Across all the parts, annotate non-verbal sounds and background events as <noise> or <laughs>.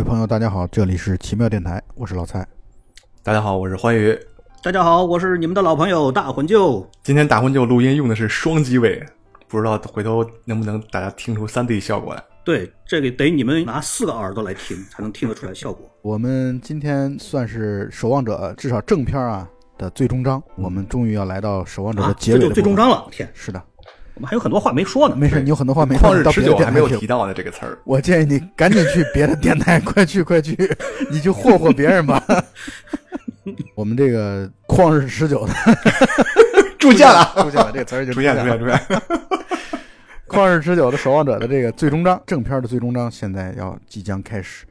各位朋友，大家好，这里是奇妙电台，我是老蔡。大家好，我是欢愉。大家好，我是你们的老朋友大魂舅。今天大魂舅录音用的是双机位，不知道回头能不能大家听出三 D 效果来。对，这个得你们拿四个耳朵来听，才能听得出来效果。我们今天算是《守望者》至少正片啊的最终章，我们终于要来到《守望者》的结尾、啊、这就最终章了。天，是的，我们还有很多话没说呢。没事，你有很多话没说。旷日持久还没有提提到呢这个词儿。我建议你赶紧去别的电台，<laughs> 快去快去，你去霍霍别人吧。<laughs> 我们这个旷日持久的 <laughs> 出现了，出现了，这个词儿就出现出现出现。旷日持久的守望者的这个最终章，正片的最终章，现在要即将开始。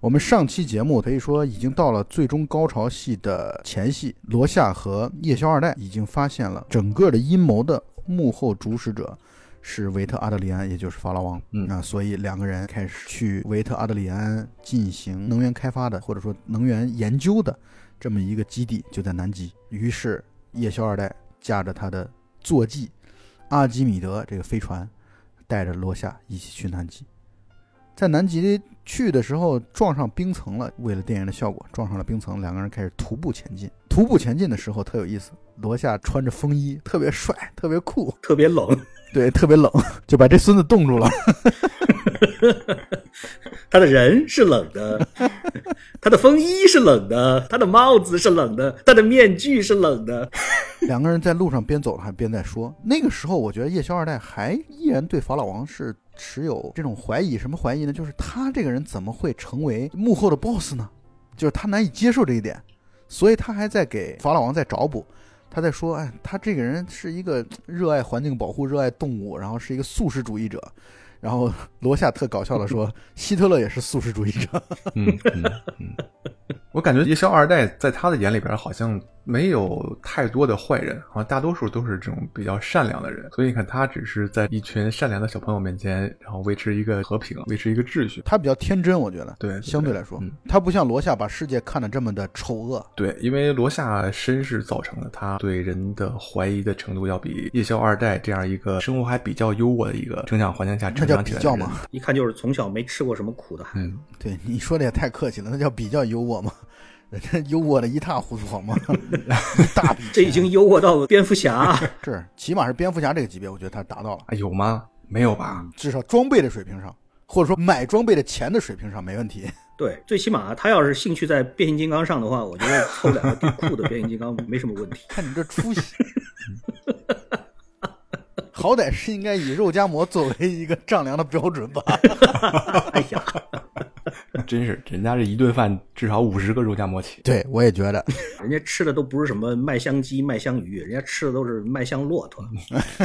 我们上期节目可以说已经到了最终高潮戏的前戏，罗夏和夜宵二代已经发现了整个的阴谋的幕后主使者是维特阿德里安，也就是法老王。嗯啊，所以两个人开始去维特阿德里安进行能源开发的，或者说能源研究的这么一个基地，就在南极。于是夜宵二代驾着他的坐骑阿基米德这个飞船。带着罗夏一起去南极，在南极去的时候撞上冰层了。为了电影的效果，撞上了冰层，两个人开始徒步前进。徒步前进的时候特有意思，罗夏穿着风衣，特别帅，特别酷，特别冷，<laughs> 对，特别冷，就把这孙子冻住了。<laughs> 他的人是冷的，他的风衣是冷的，他的帽子是冷的，他的面具是冷的。两个人在路上边走还边在说。那个时候，我觉得夜宵二代还依然对法老王是持有这种怀疑。什么怀疑呢？就是他这个人怎么会成为幕后的 boss 呢？就是他难以接受这一点，所以他还在给法老王在找补。他在说，哎，他这个人是一个热爱环境保护、热爱动物，然后是一个素食主义者。然后 <laughs> 罗夏特搞笑的说，希特勒也是素食主义者。嗯 <laughs> 嗯嗯，<laughs> 我感觉夜宵二代在他的眼里边好像没有太多的坏人，好像大多数都是这种比较善良的人。所以你看，他只是在一群善良的小朋友面前，然后维持一个和平，维持一个秩序。他比较天真，我觉得。对，相对来说，嗯、他不像罗夏把世界看得这么的丑恶。对，因为罗夏身世造成了他对人的怀疑的程度要比夜宵二代这样一个生活还比较优渥的一个成长环境下成长起来比较嘛。一看就是从小没吃过什么苦的孩子。嗯，对，你说的也太客气了，那叫比较优渥嘛。人 <laughs> 家优渥的一塌糊涂好吗？一 <laughs> 大笔，这已经优渥到蝙蝠侠，<laughs> 是起码是蝙蝠侠这个级别，我觉得他达到了。啊，有吗？没有吧？至少装备的水平上，或者说买装备的钱的水平上没问题。对，最起码他要是兴趣在变形金刚上的话，我觉得凑两个最酷的变形金刚没什么问题。看你这出息，好歹是应该以肉夹馍作为一个丈量的标准吧？哎呀。<laughs> 真是，人家这一顿饭至少五十个肉夹馍起。对，我也觉得，<laughs> 人家吃的都不是什么麦香鸡、麦香鱼，人家吃的都是麦香骆驼。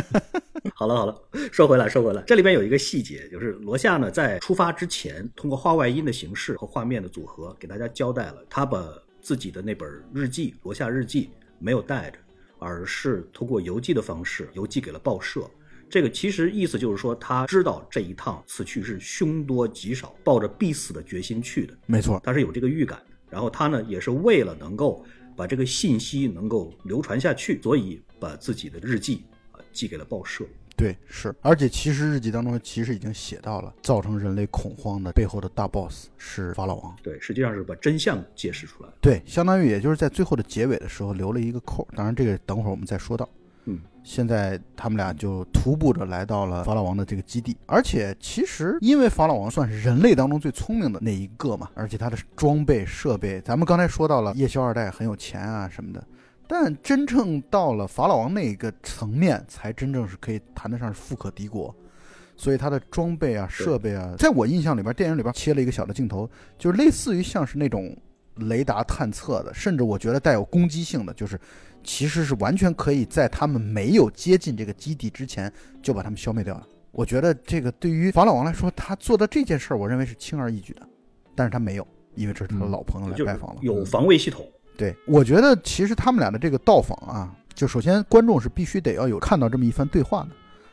<laughs> 好了好了，说回来说回来，这里边有一个细节，就是罗夏呢在出发之前，通过画外音的形式和画面的组合，给大家交代了他把自己的那本日记《罗夏日记》没有带着，而是通过邮寄的方式邮寄给了报社。这个其实意思就是说，他知道这一趟此去是凶多吉少，抱着必死的决心去的。没错，他是有这个预感。然后他呢，也是为了能够把这个信息能够流传下去，所以把自己的日记啊寄给了报社。对，是。而且其实日记当中其实已经写到了，造成人类恐慌的背后的大 boss 是法老王。对，实际上是把真相揭示出来。对，相当于也就是在最后的结尾的时候留了一个扣。当然，这个等会儿我们再说到。嗯，现在他们俩就徒步着来到了法老王的这个基地，而且其实因为法老王算是人类当中最聪明的那一个嘛，而且他的装备设备，咱们刚才说到了夜宵二代很有钱啊什么的，但真正到了法老王那个层面，才真正是可以谈得上是富可敌国。所以他的装备啊、设备啊，在我印象里边，电影里边切了一个小的镜头，就是类似于像是那种雷达探测的，甚至我觉得带有攻击性的，就是。其实是完全可以在他们没有接近这个基地之前就把他们消灭掉了。我觉得这个对于法老王来说，他做的这件事儿，我认为是轻而易举的，但是他没有，因为这是他的老朋友来拜访了，有防卫系统。对，我觉得其实他们俩的这个到访啊，就首先观众是必须得要有看到这么一番对话的。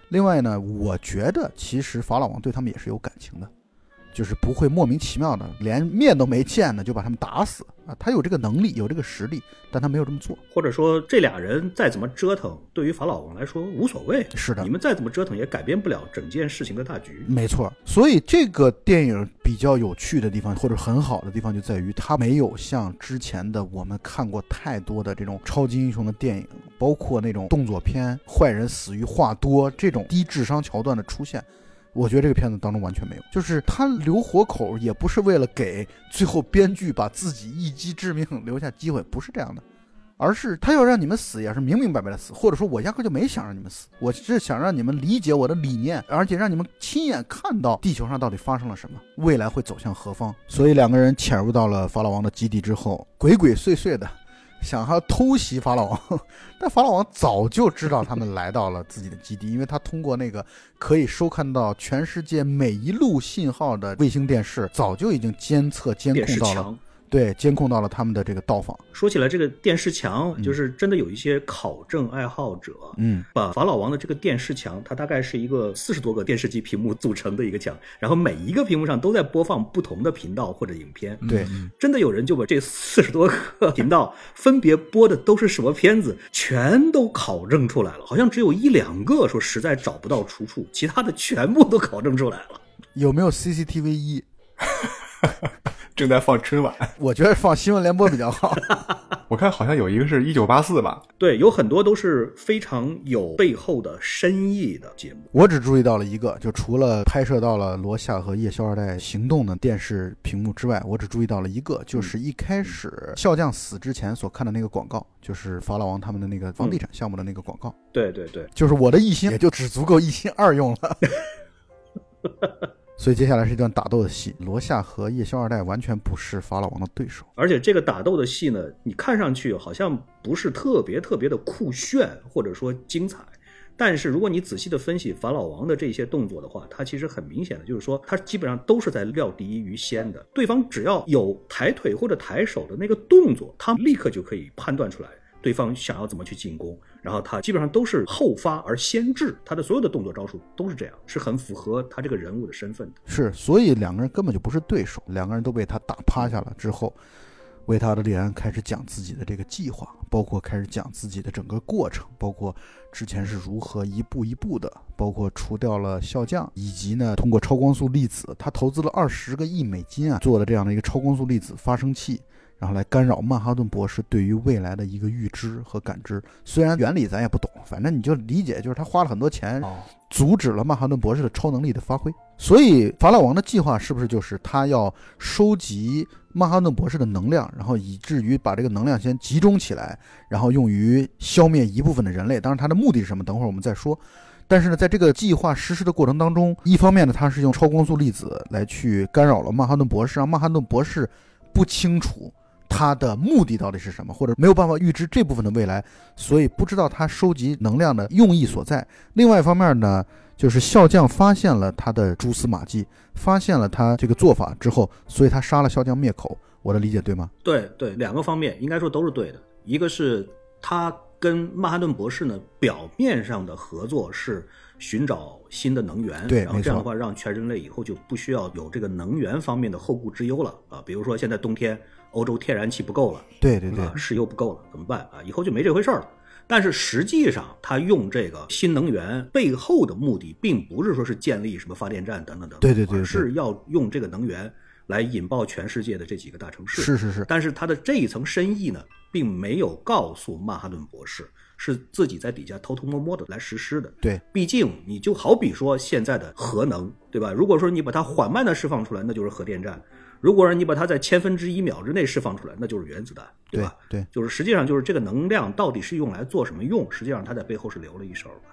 另外呢，我觉得其实法老王对他们也是有感情的。就是不会莫名其妙的连面都没见呢就把他们打死啊。他有这个能力，有这个实力，但他没有这么做。或者说这俩人再怎么折腾，对于法老王来说无所谓。是的你们再怎么折腾也改变不了整件事情的大局。没错，所以这个电影比较有趣的地方，或者很好的地方，就在于它没有像之前的我们看过太多的这种超级英雄的电影，包括那种动作片，坏人死于话多这种低智商桥段的出现。我觉得这个片子当中完全没有，就是他留活口也不是为了给最后编剧把自己一击致命留下机会，不是这样的。而是他要让你们死，也是明明白白的死，或者说我压根就没想让你们死，我是想让你们理解我的理念，而且让你们亲眼看到地球上到底发生了什么，未来会走向何方。所以两个人潜入到了法老王的基地之后，鬼鬼祟祟的想要偷袭法老王，<laughs> 但法老王早就知道他们来到了自己的基地，因为他通过那个可以收看到全世界每一路信号的卫星电视，早就已经监测监控到了，对，监控到了他们的这个到访。说起来，这个电视墙就是真的有一些考证爱好者，嗯，把法老王的这个电视墙，它大概是一个四十多个电视机屏幕组成的一个墙，然后每一个屏幕上都在播放不同的频道或者影片。对，真的有人就把这四十多个 <laughs> 频道分别播的都是什么片子，全都考证出来了。好像只有一两个说实在找不到出处，其他的全部都考证出来了。有没有 CCTV 一？<laughs> 正在放春晚。<laughs> 我觉得放新闻联播比较好。<laughs> 我看好像有一个是一九八四吧，对，有很多都是非常有背后的深意的节目。我只注意到了一个，就除了拍摄到了罗夏和夜宵二代行动的电视屏幕之外，我只注意到了一个，就是一开始笑匠死之前所看的那个广告，就是法老王他们的那个房地产项目的那个广告。对对对，就是我的一心也就只足够一心二用了。所以接下来是一段打斗的戏，罗夏和夜宵二代完全不是法老王的对手。而且这个打斗的戏呢，你看上去好像不是特别特别的酷炫或者说精彩，但是如果你仔细的分析法老王的这些动作的话，他其实很明显的就是说，他基本上都是在料敌于先的。对方只要有抬腿或者抬手的那个动作，他立刻就可以判断出来对方想要怎么去进攻。然后他基本上都是后发而先至，他的所有的动作招数都是这样，是很符合他这个人物的身份的。是，所以两个人根本就不是对手，两个人都被他打趴下了之后，维塔德利安开始讲自己的这个计划，包括开始讲自己的整个过程，包括之前是如何一步一步的，包括除掉了笑匠，以及呢通过超光速粒子，他投资了二十个亿美金啊，做了这样的一个超光速粒子发生器。然后来干扰曼哈顿博士对于未来的一个预知和感知，虽然原理咱也不懂，反正你就理解，就是他花了很多钱，阻止了曼哈顿博士的超能力的发挥。所以法老王的计划是不是就是他要收集曼哈顿博士的能量，然后以至于把这个能量先集中起来，然后用于消灭一部分的人类？当然，他的目的是什么？等会儿我们再说。但是呢，在这个计划实施的过程当中，一方面呢，他是用超光速粒子来去干扰了曼哈顿博士，让曼哈顿博士不清楚。他的目的到底是什么，或者没有办法预知这部分的未来，所以不知道他收集能量的用意所在。另外一方面呢，就是笑匠发现了他的蛛丝马迹，发现了他这个做法之后，所以他杀了笑匠灭口。我的理解对吗？对对，两个方面应该说都是对的。一个是他跟曼哈顿博士呢表面上的合作是寻找新的能源，对，然后这样的话让全人类以后就不需要有这个能源方面的后顾之忧了啊。比如说现在冬天。欧洲天然气不够了，对对对，石油不够了，怎么办啊？以后就没这回事了。但是实际上，他用这个新能源背后的目的，并不是说是建立什么发电站等等等，对对对，是要用这个能源来引爆全世界的这几个大城市。是是是。但是他的这一层深意呢，并没有告诉曼哈顿博士，是自己在底下偷偷摸摸的来实施的。对，毕竟你就好比说现在的核能，对吧？如果说你把它缓慢的释放出来，那就是核电站。如果说你把它在千分之一秒之内释放出来，那就是原子弹，对吧？对，就是实际上就是这个能量到底是用来做什么用？实际上它在背后是留了一手的。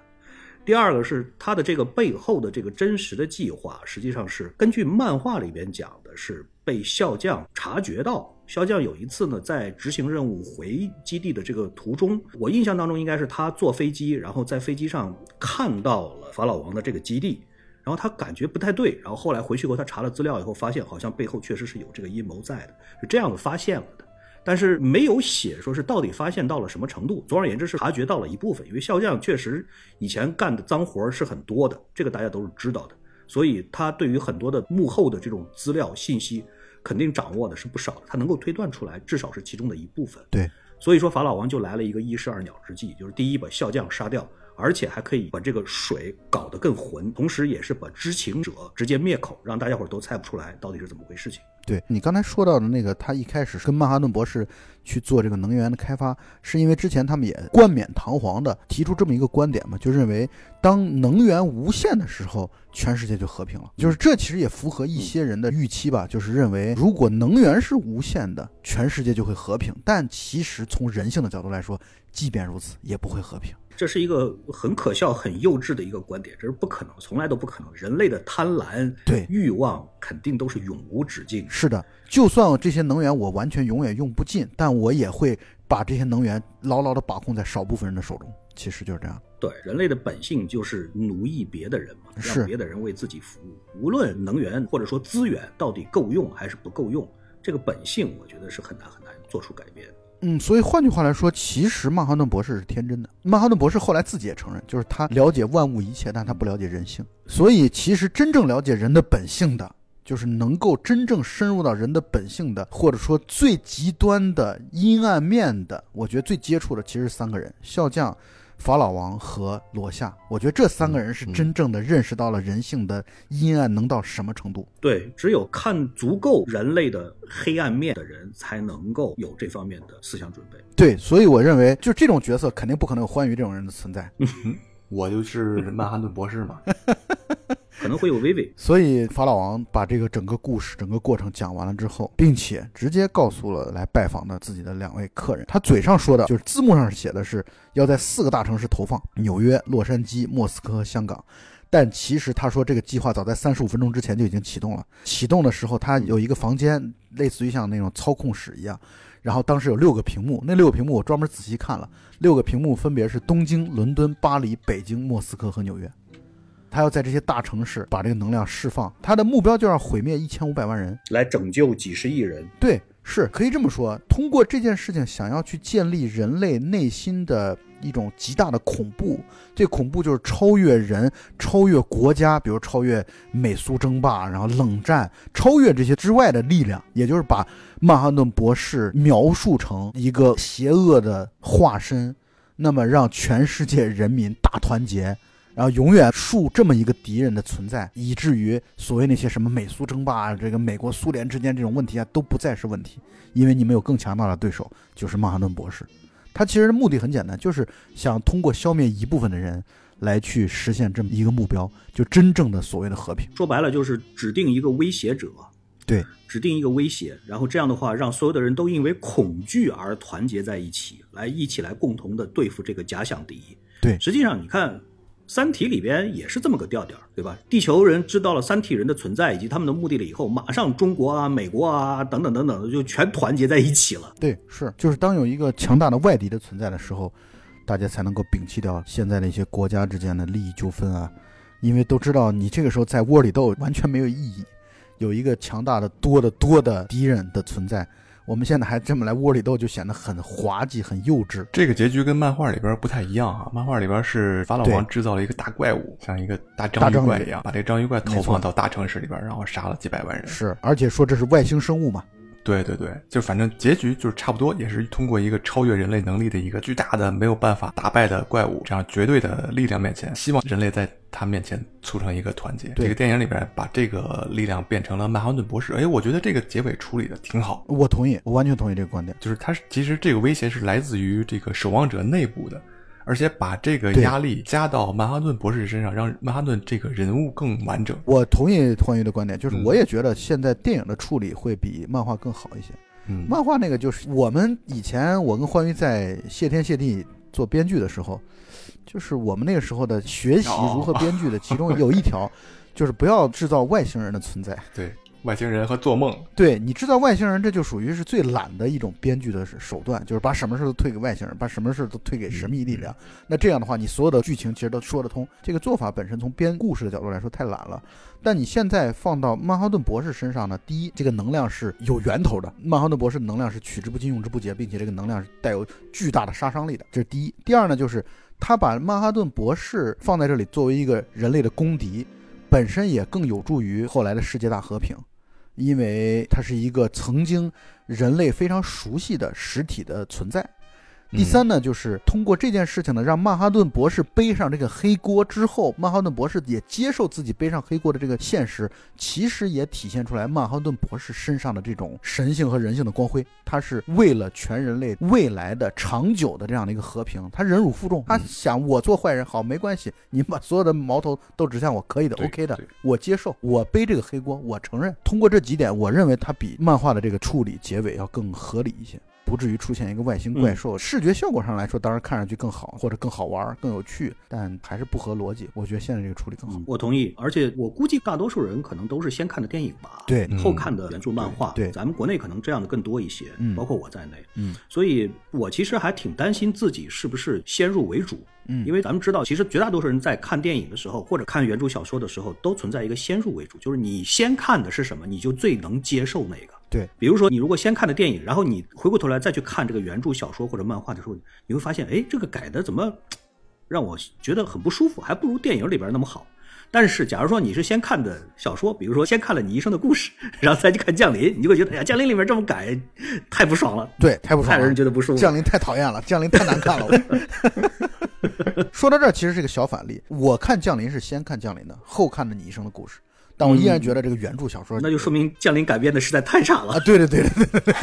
第二个是它的这个背后的这个真实的计划，实际上是根据漫画里边讲的，是被笑匠察觉到。笑将有一次呢，在执行任务回基地的这个途中，我印象当中应该是他坐飞机，然后在飞机上看到了法老王的这个基地。然后他感觉不太对，然后后来回去后他查了资料以后，发现好像背后确实是有这个阴谋在的，是这样子发现了的，但是没有写说是到底发现到了什么程度。总而言之是察觉到了一部分，因为笑匠确实以前干的脏活是很多的，这个大家都是知道的。所以他对于很多的幕后的这种资料信息，肯定掌握的是不少的，他能够推断出来，至少是其中的一部分。对，所以说法老王就来了一个一石二鸟之计，就是第一把笑匠杀掉。而且还可以把这个水搞得更浑，同时也是把知情者直接灭口，让大家伙都猜不出来到底是怎么回事情。对你刚才说到的那个，他一开始跟曼哈顿博士去做这个能源的开发，是因为之前他们也冠冕堂皇的提出这么一个观点嘛，就认为当能源无限的时候，全世界就和平了。就是这其实也符合一些人的预期吧，就是认为如果能源是无限的，全世界就会和平。但其实从人性的角度来说，即便如此，也不会和平。这是一个很可笑、很幼稚的一个观点，这是不可能，从来都不可能。人类的贪婪、对欲望肯定都是永无止境。是的，就算这些能源我完全永远用不尽，但我也会把这些能源牢牢地把控在少部分人的手中。其实就是这样。对，人类的本性就是奴役别的人嘛，让别的人为自己服务。无论能源或者说资源到底够用还是不够用，这个本性我觉得是很难很难做出改变。嗯，所以换句话来说，其实曼哈顿博士是天真的。曼哈顿博士后来自己也承认，就是他了解万物一切，但他不了解人性。所以，其实真正了解人的本性的，就是能够真正深入到人的本性的，或者说最极端的阴暗面的，我觉得最接触的其实是三个人：笑匠。法老王和罗夏，我觉得这三个人是真正的认识到了人性的阴暗能到什么程度。对，只有看足够人类的黑暗面的人，才能够有这方面的思想准备。对，所以我认为，就这种角色肯定不可能有欢愉这种人的存在。我就是曼哈顿博士嘛。<laughs> 可能会有微微，所以法老王把这个整个故事、整个过程讲完了之后，并且直接告诉了来拜访的自己的两位客人，他嘴上说的就是字幕上写的是要在四个大城市投放：纽约、洛杉矶、莫斯科香港。但其实他说这个计划早在三十五分钟之前就已经启动了。启动的时候，他有一个房间，类似于像那种操控室一样，然后当时有六个屏幕，那六个屏幕我专门仔细看了，六个屏幕分别是东京、伦敦、巴黎、北京、莫斯科和纽约。他要在这些大城市把这个能量释放，他的目标就要毁灭一千五百万人，来拯救几十亿人。对，是可以这么说。通过这件事情，想要去建立人类内心的一种极大的恐怖，这恐怖就是超越人、超越国家，比如超越美苏争霸，然后冷战，超越这些之外的力量，也就是把曼哈顿博士描述成一个邪恶的化身，那么让全世界人民大团结。然后永远树这么一个敌人的存在，以至于所谓那些什么美苏争霸啊，这个美国苏联之间这种问题啊，都不再是问题，因为你们有更强大的对手，就是曼哈顿博士。他其实目的很简单，就是想通过消灭一部分的人，来去实现这么一个目标，就真正的所谓的和平。说白了就是指定一个威胁者，对，指定一个威胁，然后这样的话，让所有的人都因为恐惧而团结在一起，来一起来共同的对付这个假想敌。对，实际上你看。三体里边也是这么个调调，对吧？地球人知道了三体人的存在以及他们的目的了以后，马上中国啊、美国啊等等等等就全团结在一起了。对，是，就是当有一个强大的外敌的存在的时候，大家才能够摒弃掉现在的一些国家之间的利益纠纷啊，因为都知道你这个时候在窝里斗完全没有意义，有一个强大的多的多的敌人的存在。我们现在还这么来窝里斗，就显得很滑稽、很幼稚。这个结局跟漫画里边不太一样啊！漫画里边是法老王制造了一个大怪物，像一个大章鱼怪一样，把这个章鱼怪投放到大城市里边，然后杀了几百万人。是，而且说这是外星生物嘛？对对对，就反正结局就是差不多，也是通过一个超越人类能力的一个巨大的没有办法打败的怪物，这样绝对的力量面前，希望人类在他面前促成一个团结。这个电影里边把这个力量变成了曼哈顿博士，哎，我觉得这个结尾处理的挺好。我同意，我完全同意这个观点，就是他其实这个威胁是来自于这个守望者内部的。而且把这个压力加到曼哈顿博士身上，让曼哈顿这个人物更完整。我同意欢愉的观点，就是我也觉得现在电影的处理会比漫画更好一些。嗯，漫画那个就是我们以前我跟欢愉在谢天谢地做编剧的时候，就是我们那个时候的学习如何编剧的其中有一条，<laughs> 就是不要制造外星人的存在。对。外星人和做梦，对你知道外星人，这就属于是最懒的一种编剧的手段，就是把什么事都推给外星人，把什么事都推给神秘力量。那这样的话，你所有的剧情其实都说得通。这个做法本身从编故事的角度来说太懒了。但你现在放到曼哈顿博士身上呢，第一，这个能量是有源头的，曼哈顿博士能量是取之不尽用之不竭，并且这个能量是带有巨大的杀伤力的，这是第一。第二呢，就是他把曼哈顿博士放在这里作为一个人类的公敌。本身也更有助于后来的世界大和平，因为它是一个曾经人类非常熟悉的实体的存在。第三呢，就是通过这件事情呢，让曼哈顿博士背上这个黑锅之后，曼哈顿博士也接受自己背上黑锅的这个现实，其实也体现出来曼哈顿博士身上的这种神性和人性的光辉。他是为了全人类未来的长久的这样的一个和平，他忍辱负重，他想我做坏人好没关系，你把所有的矛头都指向我，可以的，OK 的，我接受，我背这个黑锅，我承认。通过这几点，我认为他比漫画的这个处理结尾要更合理一些。不至于出现一个外星怪兽，视觉效果上来说，当然看上去更好，或者更好玩、更有趣，但还是不合逻辑。我觉得现在这个处理更好。我同意，而且我估计大多数人可能都是先看的电影吧，对后看的原著漫画。对对咱们国内可能这样的更多一些，嗯包括我在内。嗯，所以我其实还挺担心自己是不是先入为主。嗯因为咱们知道，其实绝大多数人在看电影的时候，或者看原著小说的时候，都存在一个先入为主，就是你先看的是什么，你就最能接受那个。对，比如说，你如果先看的电影，然后你回过头来再去看这个原著小说或者漫画的时候，你会发现，哎，这个改的怎么让我觉得很不舒服，还不如电影里边那么好。但是，假如说你是先看的小说，比如说先看了《你一生的故事》，<laughs> 然后再去看《降临》，你就会觉得，哎呀，《降临》里面这么改，太不爽了，对，太不爽了，太让人觉得不舒服。降临太讨厌了，降临太难看了。<laughs> 说到这儿，其实是个小反例。我看降临是先看降临的，后看的你一生的故事，但我依然觉得这个原著小说，那就说明《降临》改编的实在太差啊，了，对对对对对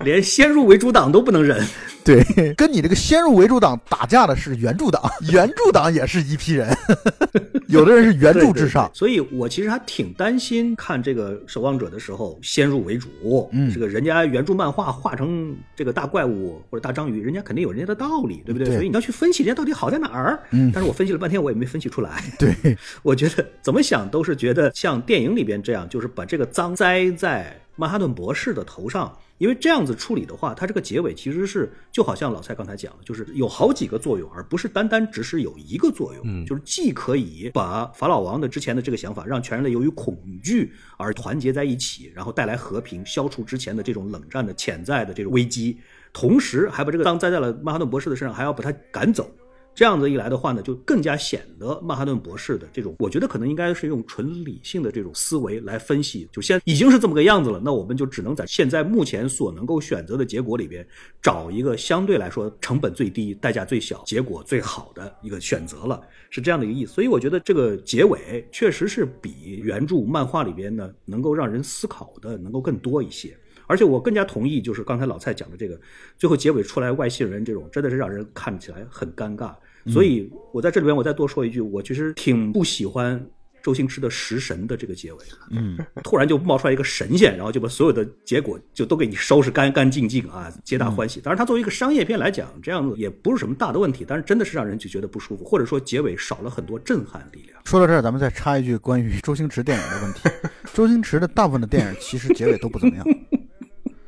<laughs> 连先入为主党都不能忍。<laughs> 对，跟你这个先入为主党打架的是原著党，原著党也是一批人，<laughs> 有的人是原著至上对对对。所以我其实还挺担心看这个《守望者》的时候先入为主。嗯这个人家原著漫画画成这个大怪物或者大章鱼，人家肯定有人家的道理，对不对？对所以你要去分析人家到底好在哪儿。嗯但是我分析了半天，我也没分析出来。对，我觉得怎么想都是觉得像电影里边这样，就是把这个脏栽在曼哈顿博士的头上。因为这样子处理的话，它这个结尾其实是就好像老蔡刚才讲的，就是有好几个作用，而不是单单只是有一个作用。嗯就是既可以把法老王的之前的这个想法，让全人类由于恐惧而团结在一起，然后带来和平，消除之前的这种冷战的潜在的这种危机，同时还把这个脏栽在了曼哈顿博士的身上，还要把他赶走。这样子一来的话呢，就更加显得曼哈顿博士的这种，我觉得可能应该是用纯理性的这种思维来分析。就现在已经是这么个样子了，那我们就只能在现在目前所能够选择的结果里边，找一个相对来说成本最低、代价最小、结果最好的一个选择了，是这样的一个意思。所以我觉得这个结尾确实是比原著漫画里边呢能够让人思考的能够更多一些。而且我更加同意，就是刚才老蔡讲的这个，最后结尾出来外星人这种，真的是让人看起来很尴尬。所以我在这里边我再多说一句，我其实挺不喜欢周星驰的食神的这个结尾。嗯，突然就冒出来一个神仙，然后就把所有的结果就都给你收拾干干净净啊，皆大欢喜。当然，它作为一个商业片来讲，这样子也不是什么大的问题，但是真的是让人就觉得不舒服，或者说结尾少了很多震撼力量。说到这儿，咱们再插一句关于周星驰电影的问题。周星驰的大部分的电影其实结尾都不怎么样，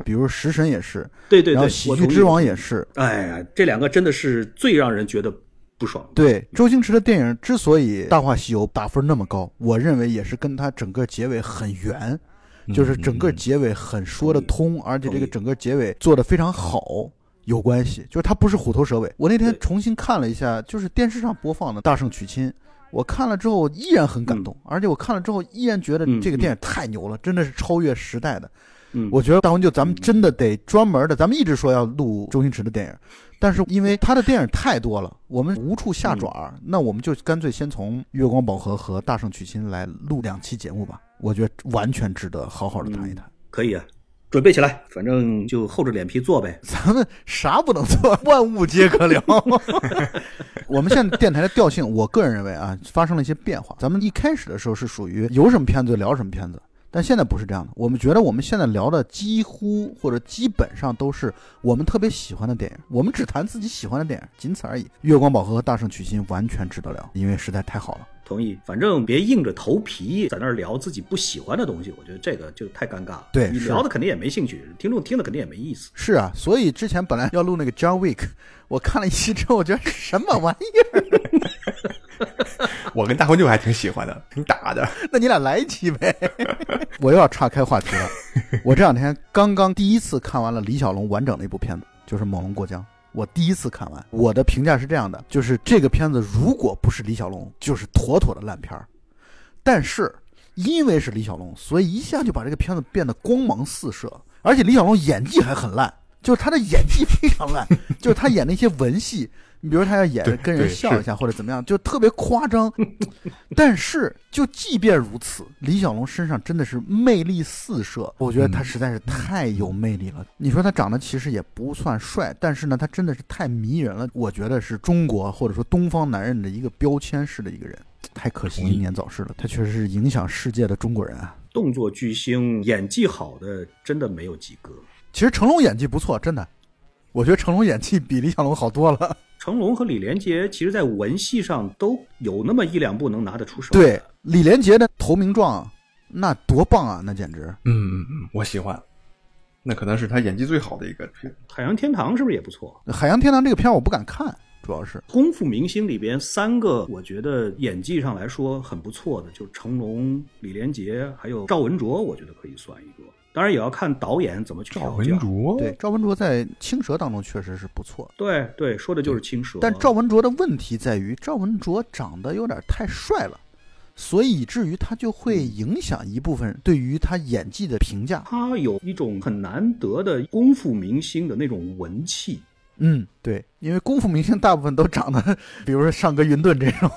比如《食神》也是，对对对，然后《喜剧之王》也是。哎呀，这两个真的是最让人觉得不爽。对，周星驰的电影之所以《大话西游》打分那么高，我认为也是跟他整个结尾很圆，就是整个结尾很说得通，而且这个整个结尾做得非常好。有关系，就是它不是虎头蛇尾。我那天重新看了一下，就是电视上播放的《大圣娶亲》，我看了之后依然很感动，而且我看了之后依然觉得嗯这个电影太牛了，真的是超越时代的。嗯，我觉得大红就咱们真的得专门的，咱们一直说要录周星驰的电影，但是因为他的电影太多了，我们无处下爪儿，那我们就干脆先从《月光宝盒》和《大圣娶亲》来录两期节目吧。我觉得完全值得好好的谈一谈。可以啊，准备起来，反正就厚着脸皮做呗。<laughs> 咱们啥不能做，万物皆可聊。我们现在电台的调性，我个人认为啊，发生了一些变化。咱们一开始的时候是属于有什么片子就聊什么片子，但现在不是这样的。我们觉得我们现在聊的几乎或者基本上都是我们特别喜欢的电影，我们只谈自己喜欢的电影，仅此而已。《月光宝盒》和《大圣娶亲》完全值得聊，因为实在太好了。同意，反正别硬着头皮在那儿聊自己不喜欢的东西，我觉得这个就太尴尬了。对你聊的肯定也没兴趣，听众听的肯定也没意思。是啊，所以之前本来要录那个 John Wick，我看了一期之后，我觉得什么玩意儿？<laughs> 我跟大魂舅还挺喜欢的，挺打的。那你俩来一期呗。<laughs> 我又要岔开话题了。我这两天刚刚第一次看完了李小龙完整的一部片子，就是《猛龙过江》。我第一次看完，我的评价是这样的：就是这个片子如果不是李小龙，就是妥妥的烂片儿。但是因为是李小龙，所以一下就把这个片子变得光芒四射，而且李小龙演技还很烂，就是他的演技非常烂，就是他演那些文戏。你比如他要演跟人笑一下或者怎么样，就特别夸张。<laughs> 但是就即便如此，李小龙身上真的是魅力四射，我觉得他实在是太有魅力了。你说他长得其实也不算帅，但是呢，他真的是太迷人了。我觉得是中国或者说东方男人的一个标签式的一个人。太可惜英年早逝了，他确实是影响世界的中国人啊。动作巨星，演技好的真的没有几个。其实成龙演技不错，真的，我觉得成龙演技比李小龙好多了。成龙和李连杰其实，在文戏上都有那么一两部能拿得出手。对，李连杰的投名状，那多棒啊，那简直。嗯嗯嗯，我喜欢，那可能是他演技最好的一个片。海洋天堂是不是也不错？《海洋天堂》这个片儿我不敢看，主要是功夫明星里边三个，我觉得演技上来说很不错的，就是成龙、李连杰还有赵文卓，我觉得可以算一个。当然也要看导演怎么去赵调教。文卓，对赵文卓在《青蛇》当中确实是不错，对对，说的就是青蛇。但赵文卓的问题在于赵文卓长得有点太帅了，所以以至于他就会影响一部分人对于他演技的评价。他有一种很难得的功夫明星的那种文气。嗯，对，因为功夫明星大部分都长得，比如说上格云顿这种。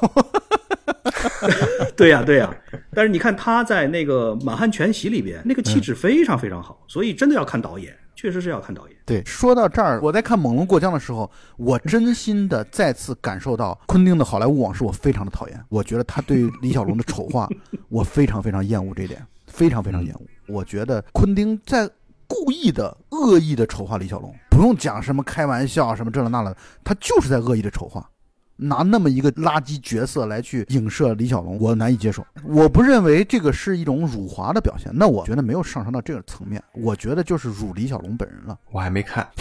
<laughs> 对呀、对呀、但是你看他在那个《满汉全席》里边，那个气质非常非常好，所以真的要看导演，确实是要看导演。对，说到这儿，我在看《猛龙过江》的时候，我真心的再次感受到昆汀的好莱坞往事，我非常的讨厌。我觉得他对李小龙的丑化，<laughs> 我非常非常厌恶这一点，非常非常厌恶。我觉得昆汀在故意的、恶意的丑化李小龙，不用讲什么开玩笑什么这了那了，他就是在恶意的丑化。拿那么一个垃圾角色来去影射李小龙，我难以接受。我不认为这个是一种辱华的表现，那我觉得没有上升到这个层面，我觉得就是辱李小龙本人了。我还没看。<laughs>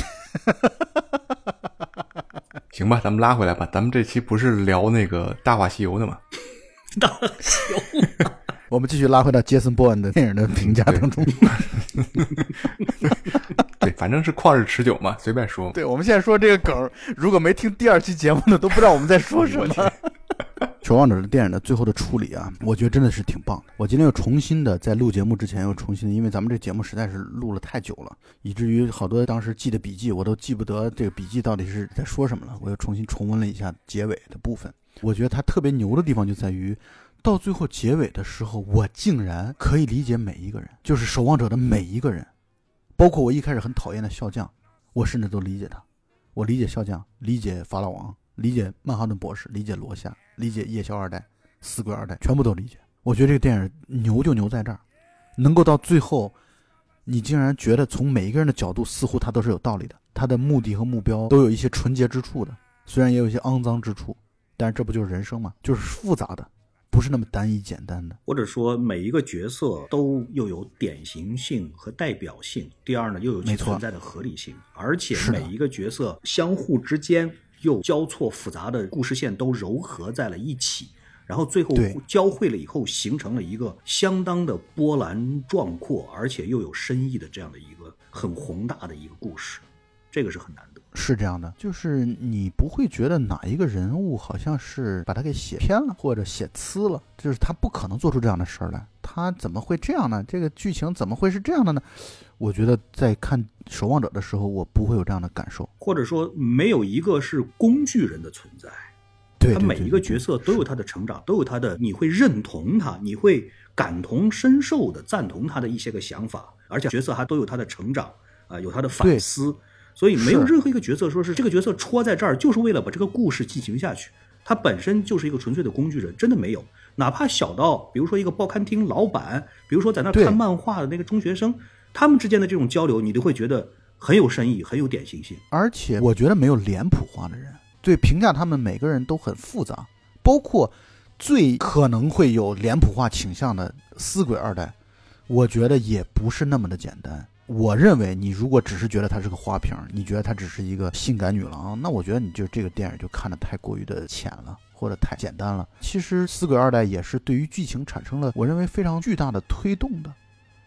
行吧，咱们拉回来吧。咱们这期不是聊那个《大话西游》的吗？<laughs> 大话西游，<laughs> 我们继续拉回到杰森·波恩的电影的评价当中。对，反正是旷日持久嘛，随便说。对，我们现在说这个梗，如果没听第二期节目的，都不知道我们在说什么。守望 <laughs> 者的电影的最后的处理啊，我觉得真的是挺棒的。我今天又重新的在录节目之前又重新的，因为咱们这节目实在是录了太久了，以至于好多当时记的笔记我都记不得这个笔记到底是在说什么了。我又重新重温了一下结尾的部分。我觉得它特别牛的地方就在于，到最后结尾的时候，我竟然可以理解每一个人，就是守望者的每一个人，包括我一开始很讨厌的笑匠，我甚至都理解他。我理解笑匠，理解法老王，理解曼哈顿博士，理解罗夏，理解夜宵二代、死鬼二代，全部都理解。我觉得这个电影牛就牛在这儿，能够到最后，你竟然觉得从每一个人的角度，似乎他都是有道理的，他的目的和目标都有一些纯洁之处的，虽然也有一些肮脏之处，但是这不就是人生吗，就是复杂的，不是那么单一简单的。或者说每一个角色都又有典型性和代表性。第二呢，又有其存在的合理性，而且每一个角色相互之间又交错复杂的故事线都糅合在了一起。然后最后交汇了以后，形成了一个相当的波澜壮阔，而且又有深意的这样的一个很宏大的一个故事，这个是很难得。是这样的，就是你不会觉得哪一个人物好像是把他给写偏了或者写呲了，就是他不可能做出这样的事儿来，他怎么会这样呢？这个剧情怎么会是这样的呢？我觉得在看《守望者》的时候，我不会有这样的感受。或者说，没有一个是工具人的存在。对，他对每一个角色都有他的成长，都有他的，你会认同他，你会感同身受的赞同他的一些个想法，而且角色还都有他的成长啊、有他的反思，所以没有任何一个角色说是这个角色戳在这儿就是为了把这个故事进行下去，他本身就是一个纯粹的工具人，真的没有。哪怕小到比如说一个报刊厅老板，比如说在那对看漫画的那个中学生，他们之间的这种交流，你都会觉得很有深意，很有典型性。而且我觉得没有脸谱化的人，对评价他们每个人都很复杂，包括最可能会有脸谱化倾向的死鬼二代，我觉得也不是那么的简单。我认为你如果只是觉得她是个花瓶，你觉得她只是一个性感女郎，那我觉得你就这个电影就看得太过于的浅了。或者太简单了。其实《死鬼二代》也是对于剧情产生了我认为非常巨大的推动的，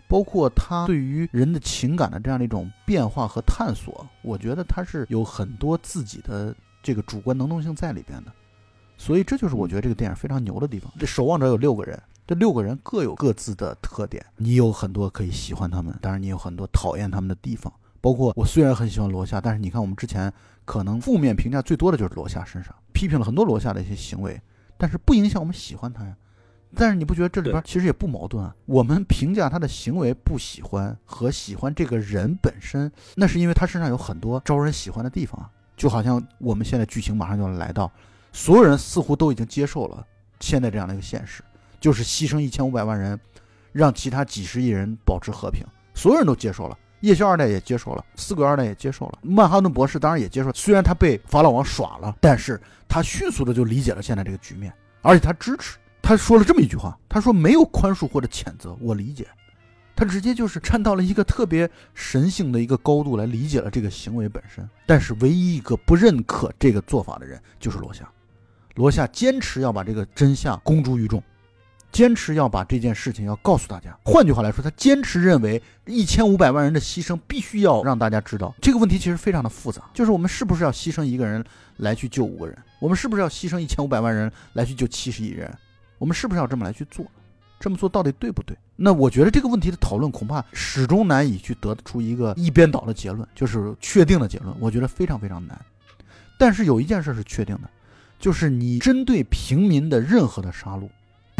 包括他对于人的情感的这样的一种变化和探索，我觉得他是有很多自己的这个主观能动性在里边的。所以这就是我觉得这个电影非常牛的地方。这守望者有六个人，这六个人各有各自的特点，你有很多可以喜欢他们，当然你有很多讨厌他们的地方。包括我虽然很喜欢罗夏，但是你看我们之前可能负面评价最多的就是罗夏身上，批评了很多罗夏的一些行为，但是不影响我们喜欢他呀。但是你不觉得这里边其实也不矛盾啊？我们评价他的行为不喜欢和喜欢这个人本身，那是因为他身上有很多招人喜欢的地方啊。就好像我们现在剧情马上就要来到，所有人似乎都已经接受了现在这样的一个现实，就是牺牲一千五百万人，让其他几十亿人保持和平，所有人都接受了。夜宵二代也接受了，四鬼二代也接受了，曼哈顿博士当然也接受。虽然他被法老王耍了，但是他迅速的就理解了现在这个局面，而且他支持。他说了这么一句话：“他说没有宽恕或者谴责，我理解。”他直接就是站到了一个特别神性的一个高度来理解了这个行为本身。但是唯一一个不认可这个做法的人就是罗夏。罗夏坚持要把这个真相公诸于众，坚持要把这件事情要告诉大家。换句话来说，他坚持认为一千五百万人的牺牲必须要让大家知道。这个问题其实非常的复杂，就是我们是不是要牺牲一个人来去救五个人？我们是不是要牺牲一千五百万人来去救七十亿人？我们是不是要这么来去做？这么做到底对不对？那我觉得这个问题的讨论恐怕始终难以去得出一个一边倒的结论，就是确定的结论。我觉得非常非常难。但是有一件事是确定的，就是你针对平民的任何的杀戮，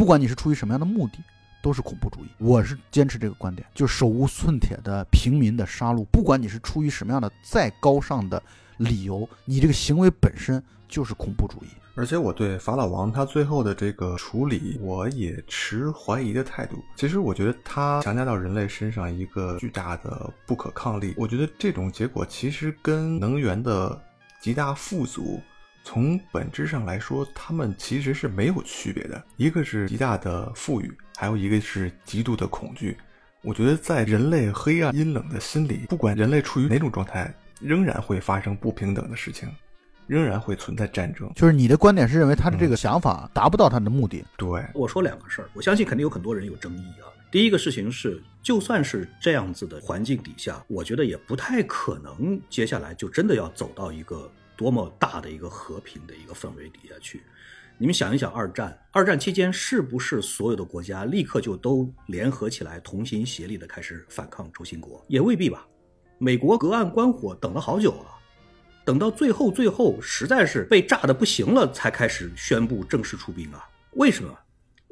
不管你是出于什么样的目的，都是恐怖主义。我是坚持这个观点，就手无寸铁的平民的杀戮，不管你是出于什么样的再高尚的理由，你这个行为本身就是恐怖主义。而且我对法老王他最后的这个处理，我也持怀疑的态度。其实我觉得他强加到人类身上一个巨大的不可抗力，我觉得这种结果其实跟能源的极大富足，从本质上来说，他们其实是没有区别的。一个是极大的富裕，还有一个是极度的恐惧。我觉得在人类黑暗阴冷的心里，不管人类处于哪种状态，仍然会发生不平等的事情。仍然会存在战争，就是你的观点是认为他的这个想法达不到他的目的。对，我说两个事儿，我相信肯定有很多人有争议啊。第一个事情是，就算是这样子的环境底下，我觉得也不太可能接下来就真的要走到一个多么大的一个和平的一个氛围底下去。你们想一想，二战，二战期间是不是所有的国家立刻就都联合起来，同心协力的开始反抗轴心国？也未必吧。美国隔岸观火，等了好久了。等到最后，最后实在是被炸的不行了，才开始宣布正式出兵啊？为什么？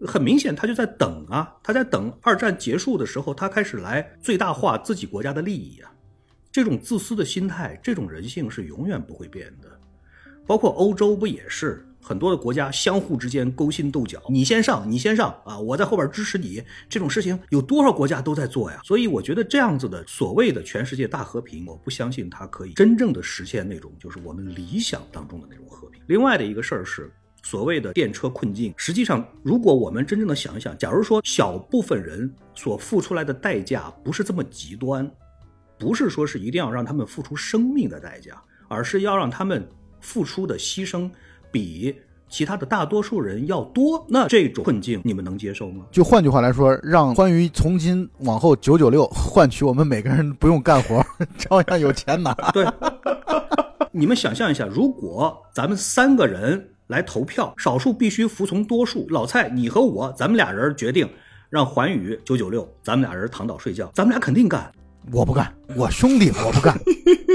很明显，他就在等啊，他在等二战结束的时候，他开始来最大化自己国家的利益啊。这种自私的心态，这种人性是永远不会变的。包括欧洲不也是？很多的国家相互之间勾心斗角，你先上，你先上啊，我在后边支持你。这种事情有多少国家都在做呀？所以我觉得这样子的所谓的全世界大和平，我不相信它可以真正的实现那种就是我们理想当中的那种和平。另外的一个事儿是所谓的电车困境，实际上如果我们真正的想一想，假如说小部分人所付出来的代价不是这么极端，不是说是一定要让他们付出生命的代价，而是要让他们付出的牺牲。比其他的大多数人要多，那这种困境你们能接受吗？就换句话来说，让欢愉从今往后九九六换取我们每个人不用干活，<laughs> 照样有钱拿。对，<laughs> 你们想象一下，如果咱们三个人来投票，少数必须服从多数。老蔡，你和我，咱们俩人决定让环宇九九六，咱们俩人躺倒睡觉，咱们俩肯定干。我不干，我兄弟我不干。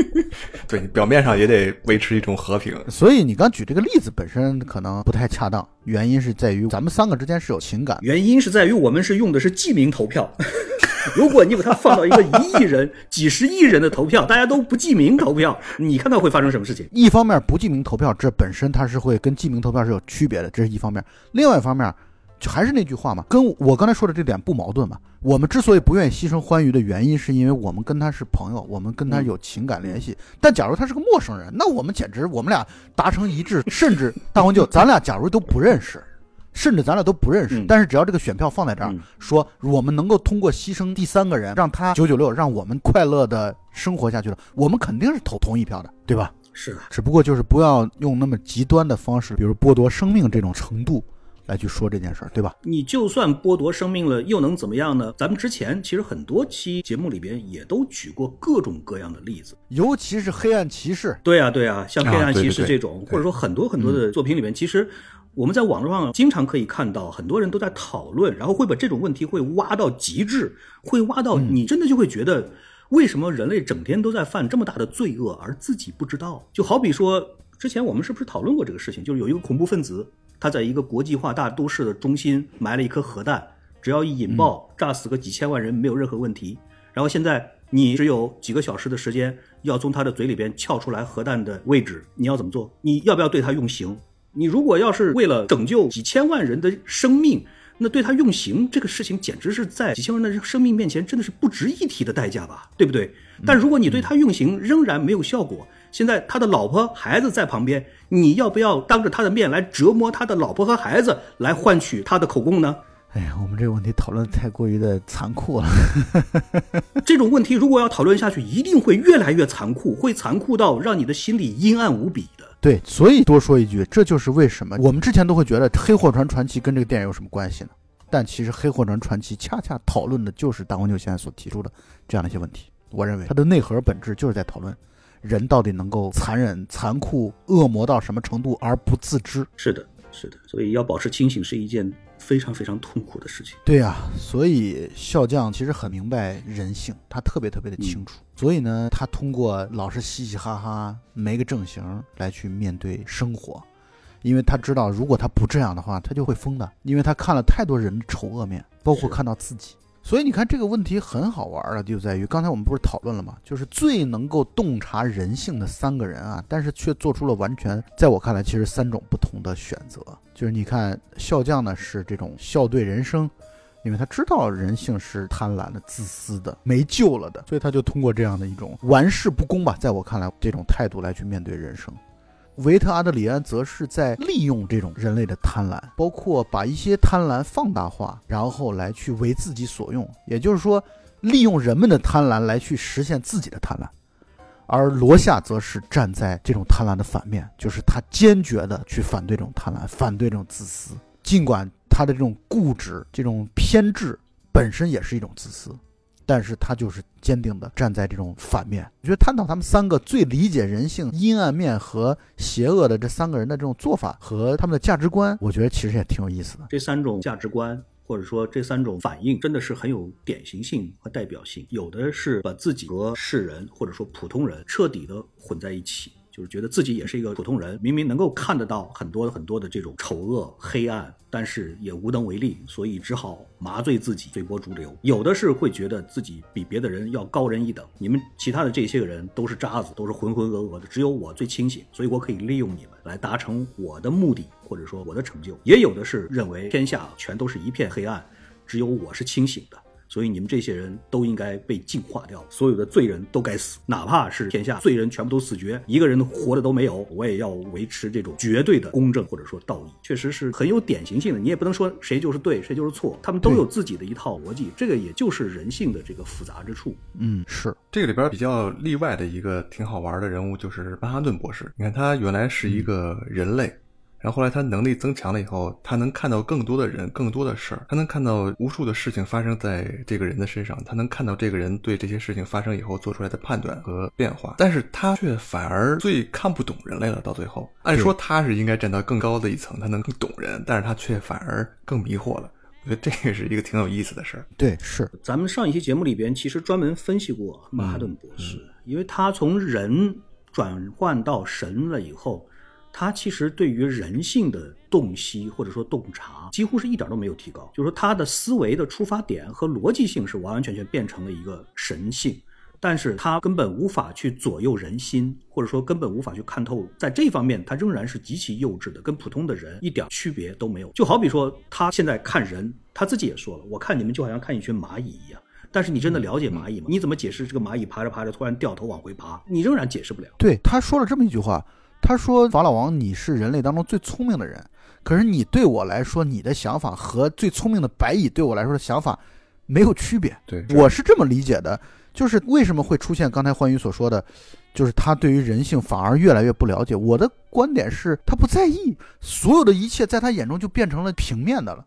<laughs> 对，表面上也得维持一种和平。所以你刚举这个例子本身可能不太恰当，原因是在于咱们三个之间是有情感。原因是在于我们是用的是记名投票。<laughs> 如果你把它放到一个一亿人、几十亿人的投票，大家都不记名投票，你看到会发生什么事情？一方面不记名投票，这本身它是会跟记名投票是有区别的，这是一方面。另外一方面。就还是那句话嘛，跟我刚才说的这点不矛盾嘛。我们之所以不愿意牺牲欢愉的原因，是因为我们跟他是朋友，我们跟他有情感联系。但假如他是个陌生人，那我们简直我们俩达成一致，甚至大黄舅，咱俩假如都不认识，甚至咱俩都不认识，但是只要这个选票放在这儿，说我们能够通过牺牲第三个人，让他九九六，让我们快乐的生活下去了，我们肯定是投同一票的，对吧？是的，只不过就是不要用那么极端的方式，比如剥夺生命这种程度。来去说这件事儿，对吧？你就算剥夺生命了，又能怎么样呢？咱们之前其实很多期节目里边也都举过各种各样的例子，尤其是黑暗骑士。对啊，对啊，像黑暗骑士这种，或者说很多很多的作品里面，其实我们在网络上经常可以看到很多人都在讨论，然后会把这种问题会挖到极致，会挖到你真的就会觉得，为什么人类整天都在犯这么大的罪恶，而自己不知道？就好比说，之前我们是不是讨论过这个事情？就是有一个恐怖分子，他在一个国际化大都市的中心埋了一颗核弹，只要一引爆，炸死个几千万人没有任何问题。然后现在你只有几个小时的时间，要从他的嘴里边撬出来核弹的位置，你要怎么做？你要不要对他用刑？你如果要是为了拯救几千万人的生命，那对他用刑这个事情，简直是在几千万人的生命面前，真的是不值一提的代价吧，对不对？但如果你对他用刑仍然没有效果，现在他的老婆孩子在旁边，你要不要当着他的面来折磨他的老婆和孩子，来换取他的口供呢？哎呀，我们这个问题讨论太过于的残酷了。<laughs> 这种问题如果要讨论下去，一定会越来越残酷，会残酷到让你的心里阴暗无比的。对，所以多说一句，这就是为什么我们之前都会觉得《黑货船传奇》跟这个电影有什么关系呢？但其实《黑货船传奇》恰恰讨论的就是大黄牛现在所提出的这样的一些问题。我认为它的内核本质就是在讨论人到底能够残忍、残酷、恶魔到什么程度而不自知。是的，是的，所以要保持清醒是一件非常非常痛苦的事情。对呀、所以笑匠其实很明白人性，他特别特别的清楚。所以呢，他通过老是嘻嘻哈哈、没个正形来去面对生活，因为他知道，如果他不这样的话，他就会疯的。因为他看了太多人的丑恶面，包括看到自己。所以你看这个问题很好玩儿啊，就在于刚才我们不是讨论了吗？就是最能够洞察人性的三个人啊，但是却做出了完全在我看来其实三种不同的选择。就是你看笑匠呢是这种笑对人生，因为他知道人性是贪婪的、自私的、没救了的，所以他就通过这样的一种玩世不恭吧，在我看来这种态度来去面对人生。维特阿德里安则是在利用这种人类的贪婪，包括把一些贪婪放大化，然后来去为自己所用，也就是说，利用人们的贪婪来去实现自己的贪婪。而罗夏则是站在这种贪婪的反面，就是他坚决的去反对这种贪婪，反对这种自私。尽管他的这种固执、这种偏执本身也是一种自私，但是他就是坚定的站在这种反面。我觉得探讨他们三个最理解人性阴暗面和邪恶的这三个人的这种做法和他们的价值观，我觉得其实也挺有意思的。这三种价值观，或者说这三种反应，真的是很有典型性和代表性。有的是把自己和世人或者说普通人彻底的混在一起，就是觉得自己也是一个普通人，明明能够看得到很多很多的这种丑恶、黑暗，但是也无能为力，所以只好麻醉自己，随波逐流。有的是会觉得自己比别的人要高人一等，你们其他的这些个人都是渣子，都是浑浑噩噩的，只有我最清醒，所以我可以利用你们来达成我的目的，或者说我的成就。也有的是认为天下全都是一片黑暗，只有我是清醒的。所以你们这些人都应该被净化掉，所有的罪人都该死，哪怕是天下罪人全部都死绝，一个人活的都没有，我也要维持这种绝对的公正或者说道义，确实是很有典型性的。你也不能说谁就是对，谁就是错，他们都有自己的一套逻辑，这个也就是人性的这个复杂之处。嗯，是，这个里边比较例外的一个挺好玩的人物就是曼哈顿博士。你看他原来是一个人类，然后后来他能力增强了以后，他能看到更多的人、更多的事儿，他能看到无数的事情发生在这个人的身上，他能看到这个人对这些事情发生以后做出来的判断和变化，但是他却反而最看不懂人类了。到最后，按说他是应该站到更高的一层，他能更懂人，但是他却反而更迷惑了。我觉得这个是一个挺有意思的事儿。对，是，咱们上一期节目里边其实专门分析过马哈顿博士，因为他从人转换到神了以后，他其实对于人性的洞悉或者说洞察，几乎是一点都没有提高。就是说他的思维的出发点和逻辑性是完完全全变成了一个神性。但是他根本无法去左右人心，或者说根本无法去看透，在这方面他仍然是极其幼稚的，跟普通的人一点区别都没有。就好比说他现在看人，他自己也说了，我看你们就好像看一群蚂蚁一样。但是你真的了解蚂蚁吗？你怎么解释这个蚂蚁爬着爬着突然掉头往回爬？你仍然解释不了。对，他说了这么一句话，他说：“法老王，你是人类当中最聪明的人，可是你对我来说，你的想法和最聪明的白蚁对我来说的想法没有区别。”对，我是这么理解的，就是为什么会出现刚才欢愉所说的，就是他对于人性反而越来越不了解。我的观点是他不在意，所有的一切在他眼中就变成了平面的了。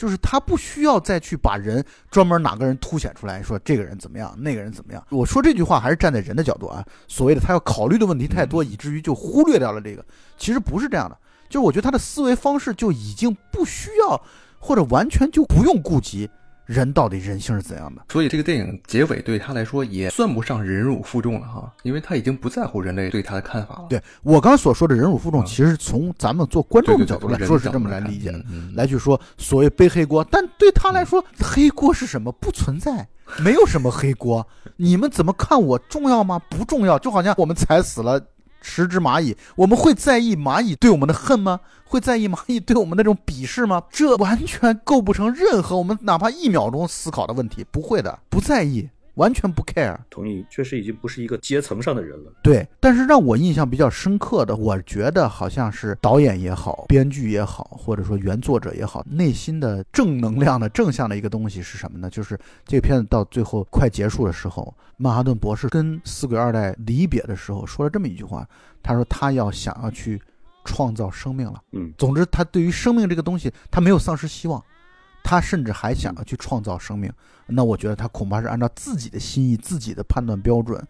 就是他不需要再去把人专门哪个人凸显出来，说这个人怎么样，那个人怎么样。我说这句话还是站在人的角度啊，所谓的他要考虑的问题太多，以至于就忽略掉了这个。其实不是这样的，就是我觉得他的思维方式就已经不需要，或者完全就不用顾及人到底人性是怎样的。所以这个电影结尾对他来说也算不上忍辱负重了哈，因为他已经不在乎人类对他的看法了。对我刚才所说的忍辱负重，嗯其实从咱们做观众的角度来说是这么来理解的，来去说所谓背黑锅，但对他来说，黑锅是什么？不存在，没有什么黑锅。你们怎么看我重要吗？不重要。就好像我们踩死了十只蚂蚁，我们会在意蚂蚁对我们的恨吗？会在意蚂蚁对我们那种鄙视吗？这完全构不成任何我们哪怕一秒钟思考的问题，不会的，不在意，完全不 care。同意，确实已经不是一个阶层上的人了。对，但是让我印象比较深刻的，我觉得好像是导演也好，编剧也好，或者说原作者也好，内心的正能量的正向的一个东西是什么呢？就是这个片子到最后快结束的时候，曼哈顿博士跟死鬼二代离别的时候说了这么一句话，他说他要想要去创造生命了。嗯，总之，他对于生命这个东西，他没有丧失希望，他甚至还想要去创造生命。那我觉得他恐怕是按照自己的心意、自己的判断标准、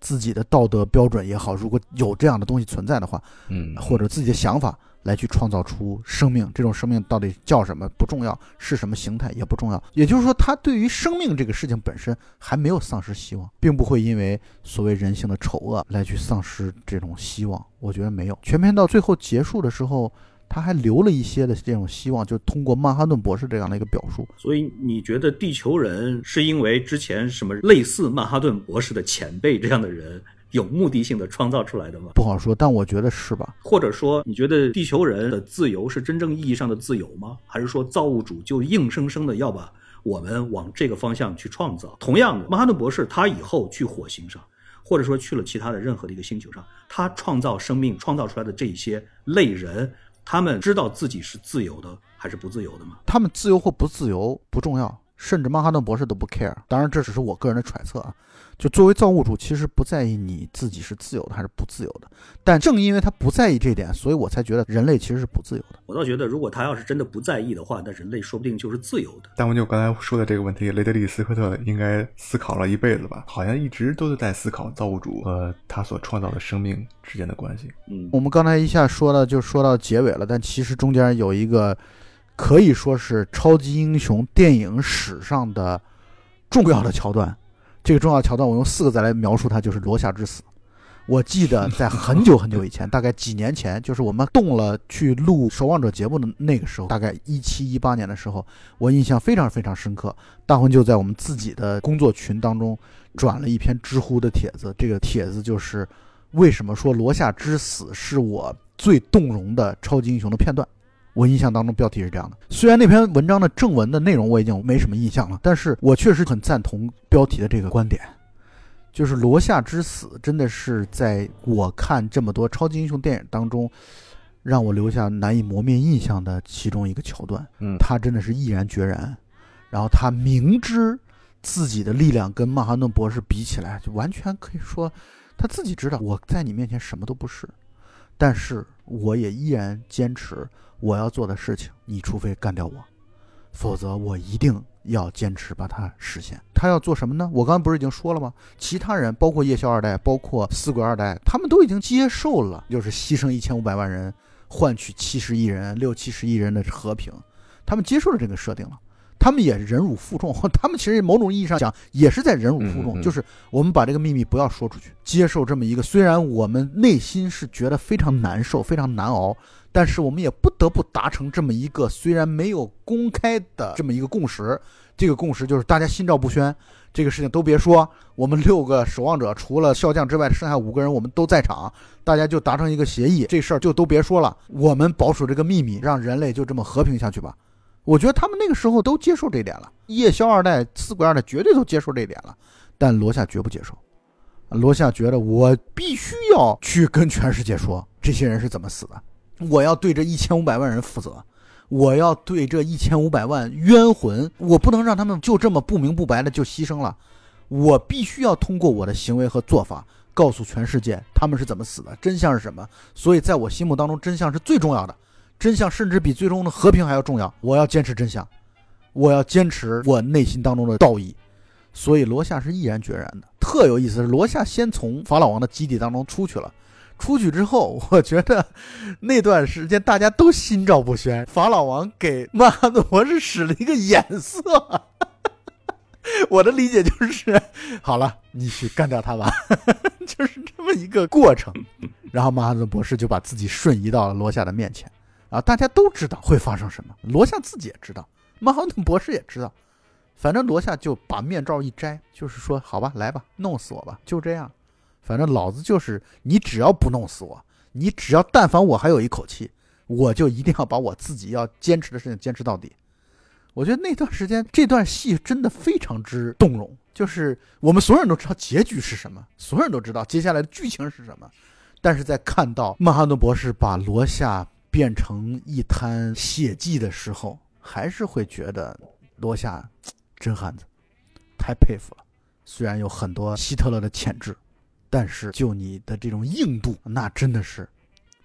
自己的道德标准也好，如果有这样的东西存在的话，嗯，或者自己的想法来去创造出生命。这种生命到底叫什么不重要，是什么形态也不重要。也就是说，他对于生命这个事情本身还没有丧失希望，并不会因为所谓人性的丑恶来去丧失这种希望。我觉得没有。全片到最后结束的时候。他还留了一些的这种希望，就通过曼哈顿博士这样的一个表述。所以你觉得地球人是因为之前什么类似曼哈顿博士的前辈这样的人有目的性的创造出来的吗？不好说，但我觉得是吧？或者说，你觉得地球人的自由是真正意义上的自由吗？还是说造物主就硬生生的要把我们往这个方向去创造？同样的，曼哈顿博士他以后去火星上，或者说去了其他的任何的一个星球上，他创造生命创造出来的这些类人。他们知道自己是自由的还是不自由的吗？他们自由或不自由不重要，甚至曼哈顿博士都不 care。当然，这只是我个人的揣测啊。就作为造物主，其实不在意你自己是自由的还是不自由的。但正因为他不在意这点，所以我才觉得人类其实是不自由的。我倒觉得，如果他要是真的不在意的话，那人类说不定就是自由的。但我就刚才说的这个问题，雷德利·斯科特应该思考了一辈子吧？好像一直都是在思考造物主和他所创造的生命之间的关系。嗯，我们刚才一下说了，就说到结尾了，但其实中间有一个可以说是超级英雄电影史上的重要的桥段。这个重要桥段，我用四个字来描述它，就是罗夏之死。我记得在很久很久以前，大概几年前，就是我们动了去录《守望者》节目的那个时候，大概一七一八年的时候，我印象非常非常深刻。大魂就在我们自己的工作群当中转了一篇知乎的帖子，这个帖子就是为什么说罗夏之死是我最动容的超级英雄的片段。我印象当中标题是这样的，虽然那篇文章的正文的内容我已经没什么印象了，但是我确实很赞同标题的这个观点。就是罗夏之死，真的是在我看这么多超级英雄电影当中，让我留下难以磨灭印象的其中一个桥段。嗯，他真的是毅然决然，然后他明知自己的力量跟曼哈顿博士比起来，就完全可以说他自己知道我在你面前什么都不是，但是我也依然坚持我要做的事情。你除非干掉我，否则我一定。要坚持把它实现。他要做什么呢？我刚才不是已经说了吗？其他人，包括夜宵二代，包括死鬼二代，他们都已经接受了，就是牺牲一千五百万人，换取七十亿人、六七十亿人的和平。他们接受了这个设定了，他们也忍辱负重。<laughs> 他们其实某种意义上讲，也是在忍辱负重，嗯嗯、就是我们把这个秘密不要说出去，接受这么一个虽然我们内心是觉得非常难受、非常难熬。但是我们也不得不达成这么一个虽然没有公开的这么一个共识，这个共识就是大家心照不宣，这个事情都别说，我们六个守望者除了笑将之外，剩下五个人我们都在场，大家就达成一个协议，这事儿就都别说了，我们保守这个秘密，让人类就这么和平下去吧。我觉得他们那个时候都接受这点了，夜宵二代、四鬼二代绝对都接受这点了，但罗夏绝不接受。罗夏觉得我必须要去跟全世界说这些人是怎么死的。我要对这一千五百万人负责，我要对这一千五百万冤魂，我不能让他们就这么不明不白的就牺牲了，我必须要通过我的行为和做法告诉全世界他们是怎么死的，真相是什么。所以在我心目当中，真相是最重要的，真相甚至比最终的和平还要重要。我要坚持真相，我要坚持我内心当中的道义。所以罗夏是毅然决然的，特有意思是罗夏先从法老王的基地当中出去了。出去之后，我觉得那段时间大家都心照不宣。法老王给曼哈顿博士使了一个眼色，<laughs> 我的理解就是，好了，你去干掉他吧，<laughs> 就是这么一个过程。然后曼哈顿博士就把自己瞬移到了罗夏的面前，啊，大家都知道会发生什么，罗夏自己也知道，曼哈顿博士也知道。反正罗夏就把面罩一摘，就是说，好吧，来吧，弄死我吧，就这样。反正老子就是你，只要不弄死我，你只要但凡我还有一口气，我就一定要把我自己要坚持的事情坚持到底。我觉得那段时间这段戏真的非常之动容，就是我们所有人都知道结局是什么，所有人都知道接下来的剧情是什么，但是在看到曼哈顿博士把罗夏变成一滩血迹的时候，还是会觉得罗夏真汉子，太佩服了。虽然有很多希特勒的潜质，但是就你的这种硬度，那真的是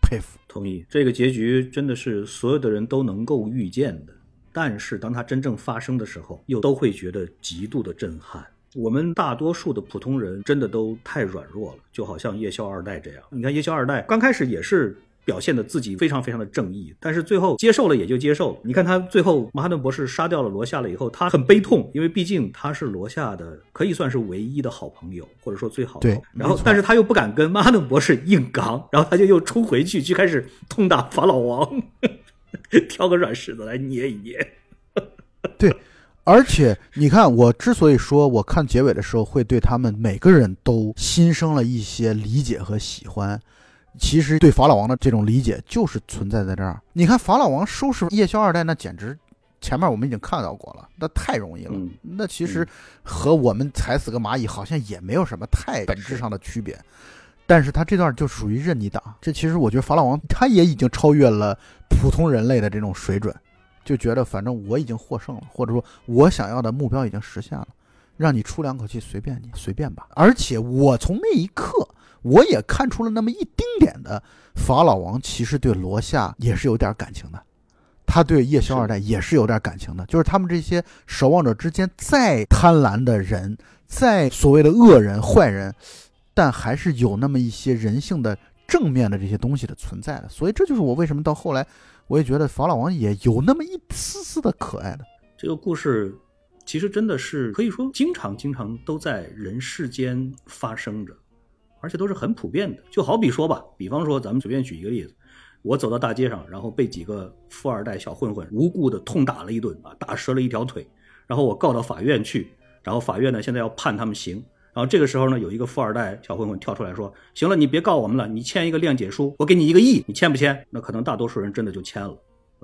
佩服。同意，这个结局真的是所有的人都能够预见的，但是当它真正发生的时候，又都会觉得极度的震撼。我们大多数的普通人真的都太软弱了，就好像夜宵二代这样。你看夜宵二代刚开始也是表现的自己非常非常的正义，但是最后接受了也就接受了。你看他最后马哈顿博士杀掉了罗夏了以后，他很悲痛，因为毕竟他是罗夏的可以算是唯一的好朋友，或者说最好的。对然后但是他又不敢跟马哈顿博士硬刚，然后他就又冲回去，去开始痛打法老王，<laughs> 挑个软柿子来捏一捏。<laughs> 对，而且你看，我之所以说我看结尾的时候会对他们每个人都心生了一些理解和喜欢，其实对法老王的这种理解就是存在在这儿。你看法老王收拾夜宵二代，那简直前面我们已经看到过了，那太容易了。嗯那其实和我们踩死个蚂蚁好像也没有什么太本质上的区别。但是他这段就属于任你打，这其实我觉得法老王他也已经超越了普通人类的这种水准。就觉得反正我已经获胜了，或者说我想要的目标已经实现了，让你出两口气随便你随便吧。而且我从那一刻，我也看出了那么一丁点的法老王其实对罗夏也是有点感情的，他对夜宵二代也是有点感情的，就是他们这些守望者之间再贪婪的人，再所谓的恶人坏人，但还是有那么一些人性的正面的这些东西的存在的。所以这就是我为什么到后来。我也觉得法老王也有那么一丝丝的可爱的。这个故事其实真的是可以说经常经常都在人世间发生着，而且都是很普遍的。就好比说吧，比方说咱们随便举一个例子，我走到大街上，然后被几个富二代小混混无故的痛打了一顿啊，打折了一条腿，然后我告到法院去，然后法院呢现在要判他们刑。然后这个时候呢，有一个富二代小混混跳出来说：“行了，你别告我们了，你签一个谅解书，我给你一个亿，你签不签？”那可能大多数人真的就签了。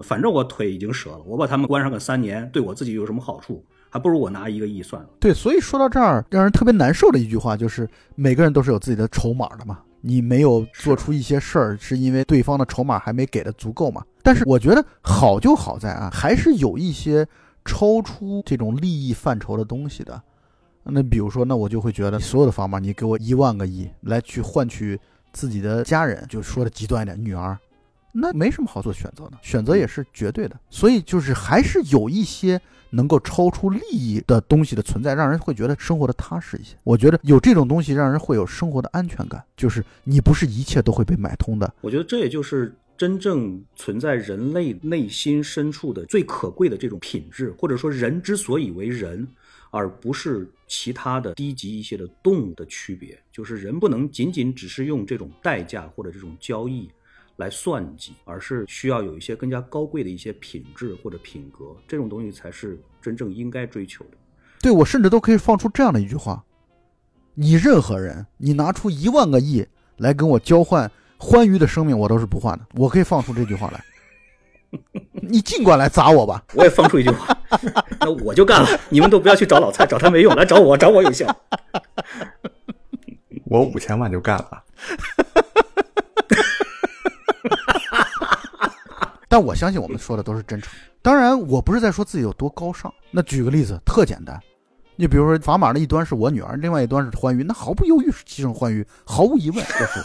反正我腿已经折了，我把他们关上个三年，对我自己有什么好处？还不如我拿一个亿算了。对，所以说到这儿，让人特别难受的一句话就是：每个人都是有自己的筹码的嘛。你没有做出一些事儿，是因为对方的筹码还没给的足够嘛？但是我觉得好就好在啊，还是有一些超出这种利益范畴的东西的。那比如说，那我就会觉得所有的砝码，你给我一万个亿来去换取自己的家人，就说的极端一点，女儿，那没什么好做选择的，选择也是绝对的。所以就是还是有一些能够超出利益的东西的存在，让人会觉得生活的踏实一些。我觉得有这种东西，让人会有生活的安全感，就是你不是一切都会被买通的。我觉得这也就是真正存在人类内心深处的最可贵的这种品质，或者说人之所以为人。而不是其他的低级一些的动物的区别，就是人不能仅仅只是用这种代价或者这种交易来算计，而是需要有一些更加高贵的一些品质或者品格，这种东西才是真正应该追求的。对我甚至都可以放出这样的一句话：你任何人，你拿出一万个亿来跟我交换欢愉的生命，我都是不换的。我可以放出这句话来。你尽管来砸我吧！我也放出一句话，<laughs> 那我就干了。你们都不要去找老蔡，找他没用，来找我，找我有效。我五千万就干了。<laughs> <laughs> 但我相信我们说的都是真诚。当然，我不是在说自己有多高尚。那举个例子，特简单，你比如说砝码的一端是我女儿，另外一端是欢愉，那毫不犹豫是牺牲欢愉，毫无疑问，这是。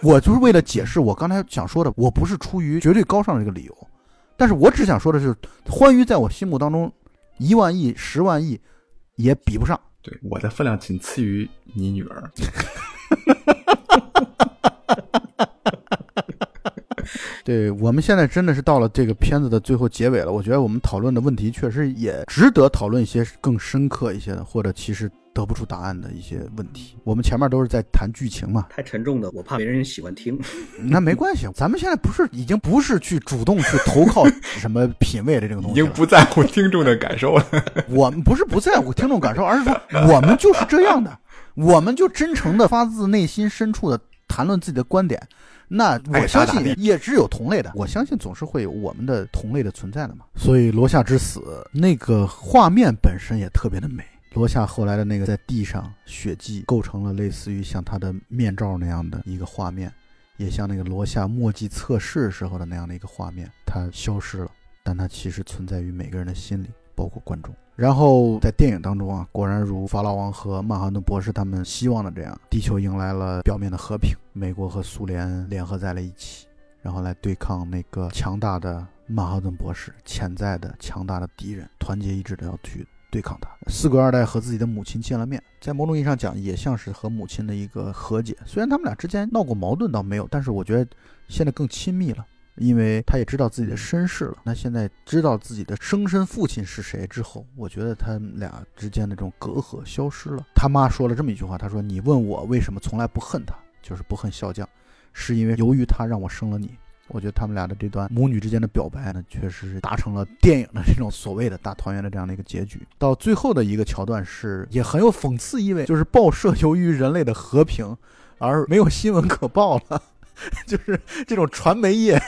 <laughs> 我就是为了解释我刚才想说的，我不是出于绝对高尚的这个理由，但是我只想说的是，欢愉在我心目当中，一万亿、十万亿也比不上。对，我的分量仅次于你女儿。<laughs> 对我们现在真的是到了这个片子的最后结尾了，我觉得我们讨论的问题确实也值得讨论一些更深刻一些的，或者其实得不出答案的一些问题。我们前面都是在谈剧情嘛，太沉重的，我怕没人喜欢听。那没关系，咱们现在不是已经不是去主动去投靠什么品味的这个东西，已经不在乎听众的感受了。我们不是不在乎听众感受，而是说我们就是这样的，我们就真诚的发自内心深处的谈论自己的观点。那我相信也只有同类的，我相信总是会有我们的同类的存在的嘛。所以罗夏之死那个画面本身也特别的美，罗夏后来的那个在地上血迹构成了类似于像他的面罩那样的一个画面，也像那个罗夏墨迹测试时候的那样的一个画面，它消失了，但它其实存在于每个人的心里，包括观众。然后在电影当中啊，果然如法老王和曼哈顿博士他们希望的这样，地球迎来了表面的和平，美国和苏联联合在了一起，然后来对抗那个强大的曼哈顿博士潜在的强大的敌人，团结一致的要去对抗他。四鬼二代和自己的母亲见了面，在某种意义上讲，也像是和母亲的一个和解。虽然他们俩之间闹过矛盾，倒没有，但是我觉得现在更亲密了。因为他也知道自己的身世了，那现在知道自己的生身父亲是谁之后，我觉得他们俩之间的这种隔阂消失了。他妈说了这么一句话，他说：“你问我为什么从来不恨他，就是不恨笑匠，是因为由于他让我生了你。”我觉得他们俩的这段母女之间的表白呢，确实是达成了电影的这种所谓的大团圆的这样的一个结局。到最后的一个桥段是也很有讽刺意味，就是报社由于人类的和平而没有新闻可报了。<laughs> 就是这种传媒业，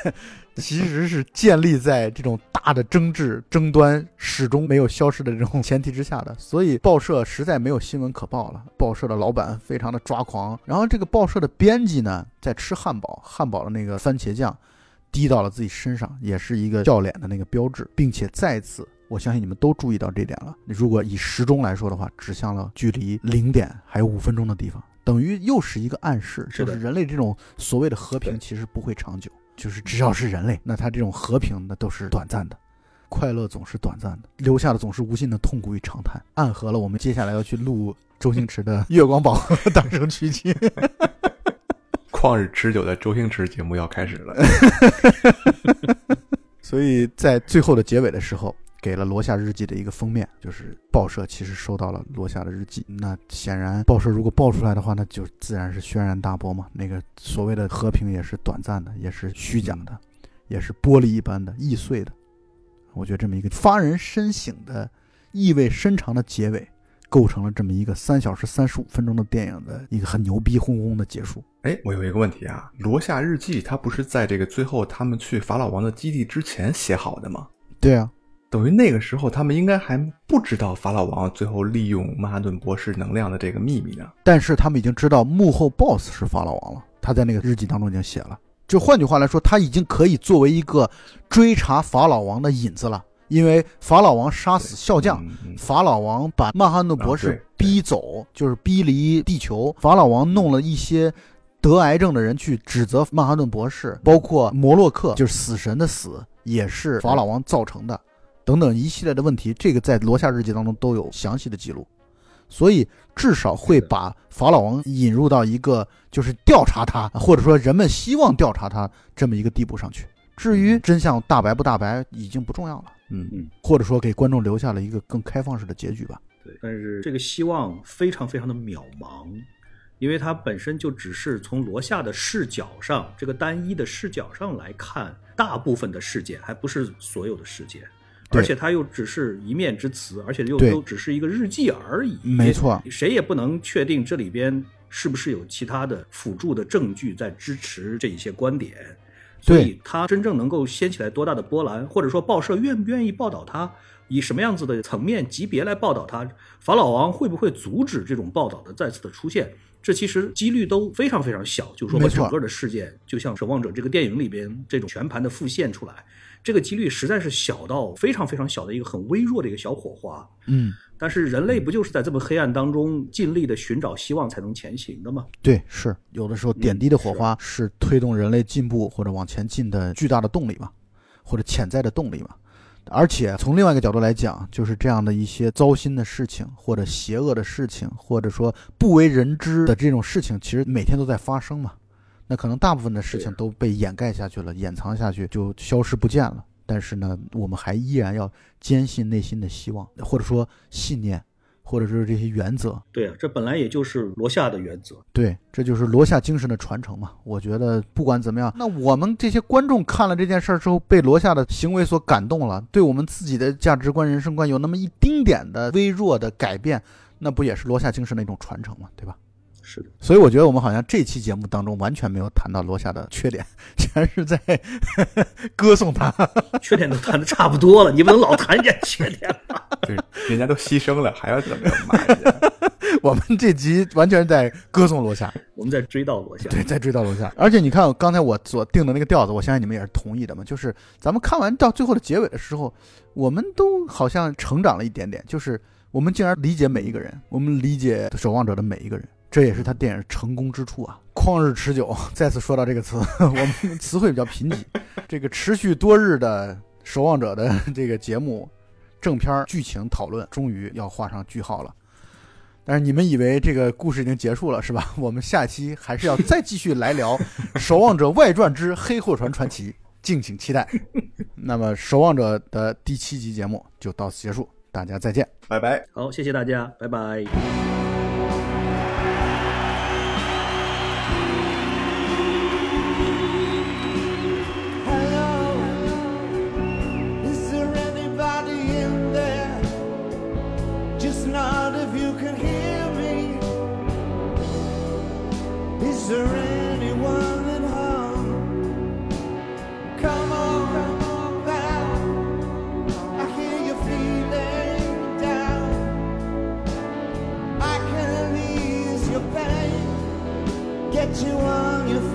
其实是建立在这种大的争执、争端始终没有消失的这种前提之下的，所以报社实在没有新闻可报了。报社的老板非常的抓狂，然后这个报社的编辑呢，在吃汉堡，汉堡的那个番茄酱滴到了自己身上，也是一个笑脸的那个标志，并且再次，我相信你们都注意到这点了。如果以时钟来说的话，指向了距离零点还有五分钟的地方。等于又是一个暗示，就是人类这种所谓的和平其实不会长久，就是只要是人类，那他这种和平那都是短暂的，快乐总是短暂的，留下的总是无尽的痛苦与长叹，暗合了我们接下来要去录周星驰的 <laughs>《月光宝盒》大声曲奇，<laughs> 旷日持久的周星驰节目要开始了，<laughs> 所以在最后的结尾的时候。给了罗夏日记的一个封面，就是报社其实收到了罗夏的日记。那显然，报社如果爆出来的话，那就自然是轩然大波嘛。那个所谓的和平也是短暂的，也是虚假的，也是玻璃一般的易碎的。我觉得这么一个发人深省的、意味深长的结尾，构成了这么一个三小时三十五分钟的电影的一个很牛逼哄哄的结束。哎，我有一个问题啊，罗夏日记它不是在这个最后他们去法老王的基地之前写好的吗？对啊。等于那个时候，他们应该还不知道法老王最后利用曼哈顿博士能量的这个秘密呢。但是他们已经知道幕后 BOSS 是法老王了，他在那个日记当中已经写了。就换句话来说，他已经可以作为一个追查法老王的引子了。因为法老王杀死笑匠，法老王把曼哈顿博士逼走，就是逼离地球。法老王弄了一些得癌症的人去指责曼哈顿博士，包括摩洛克，就是死神的死也是法老王造成的。等等一系列的问题，这个在罗夏日记当中都有详细的记录，所以至少会把法老王引入到一个就是调查他，或者说人们希望调查他这么一个地步上去。至于真相大白不大白，已经不重要了。嗯嗯，或者说给观众留下了一个更开放式的结局吧。对，但是这个希望非常非常的渺茫，因为它本身就只是从罗夏的视角上，这个单一的视角上来看大部分的事件，还不是所有的事件。而且他又只是一面之词，而且又都只是一个日记而已。没错，谁也不能确定这里边是不是有其他的辅助的证据在支持这一些观点。所以，他真正能够掀起来多大的波澜，或者说报社愿不愿意报道他，以什么样子的层面级别来报道他，法老王会不会阻止这种报道的再次的出现？这其实几率都非常非常小。就是说，把整个的事件，就像《守望者》这个电影里边这种全盘的复现出来。这个几率实在是小到非常非常小的一个很微弱的一个小火花，嗯，但是人类不就是在这么黑暗当中尽力的寻找希望才能前行的吗？对，是有的时候点滴的火花是推动人类进步或者往前进的巨大的动力嘛，或者潜在的动力嘛。而且从另外一个角度来讲，就是这样的一些糟心的事情，或者邪恶的事情，或者说不为人知的这种事情，其实每天都在发生嘛。那可能大部分的事情都被掩盖下去了，掩藏下去就消失不见了。但是呢，我们还依然要坚信内心的希望，或者说信念，或者是这些原则。对啊，这本来也就是罗夏的原则。对，这就是罗夏精神的传承嘛。我觉得不管怎么样，那我们这些观众看了这件事儿之后，被罗夏的行为所感动了，对我们自己的价值观、人生观有那么一丁点的微弱的改变，那不也是罗夏精神的一种传承嘛？对吧？是的，所以我觉得我们好像这期节目当中完全没有谈到罗夏的缺点，<laughs> 全是在 <laughs> 歌颂他。缺点都谈的差不多了，你不能老谈人家缺点吧？<laughs> 对，人家都牺牲了，还要怎么骂人家？我们这集完全在歌颂罗夏，我们在追悼罗夏。对，在追悼罗夏。而且你看，刚才我所定的那个调子，我相信你们也是同意的嘛。就是咱们看完到最后的结尾的时候，我们都好像成长了一点点，就是我们竟然理解每一个人，我们理解守望者的每一个人。这也是他电影成功之处啊！旷日持久，再次说到这个词，<laughs> 我们词汇比较贫瘠。这个持续多日的守望者的这个节目，正片剧情讨论终于要画上句号了。但是你们以为这个故事已经结束了是吧？我们下期还是要再继续来聊《守望者外传之黑货船传奇》，敬请期待。那么《守望者》的第七集节目就到此结束，大家再见，拜拜。好，谢谢大家，拜拜。you on your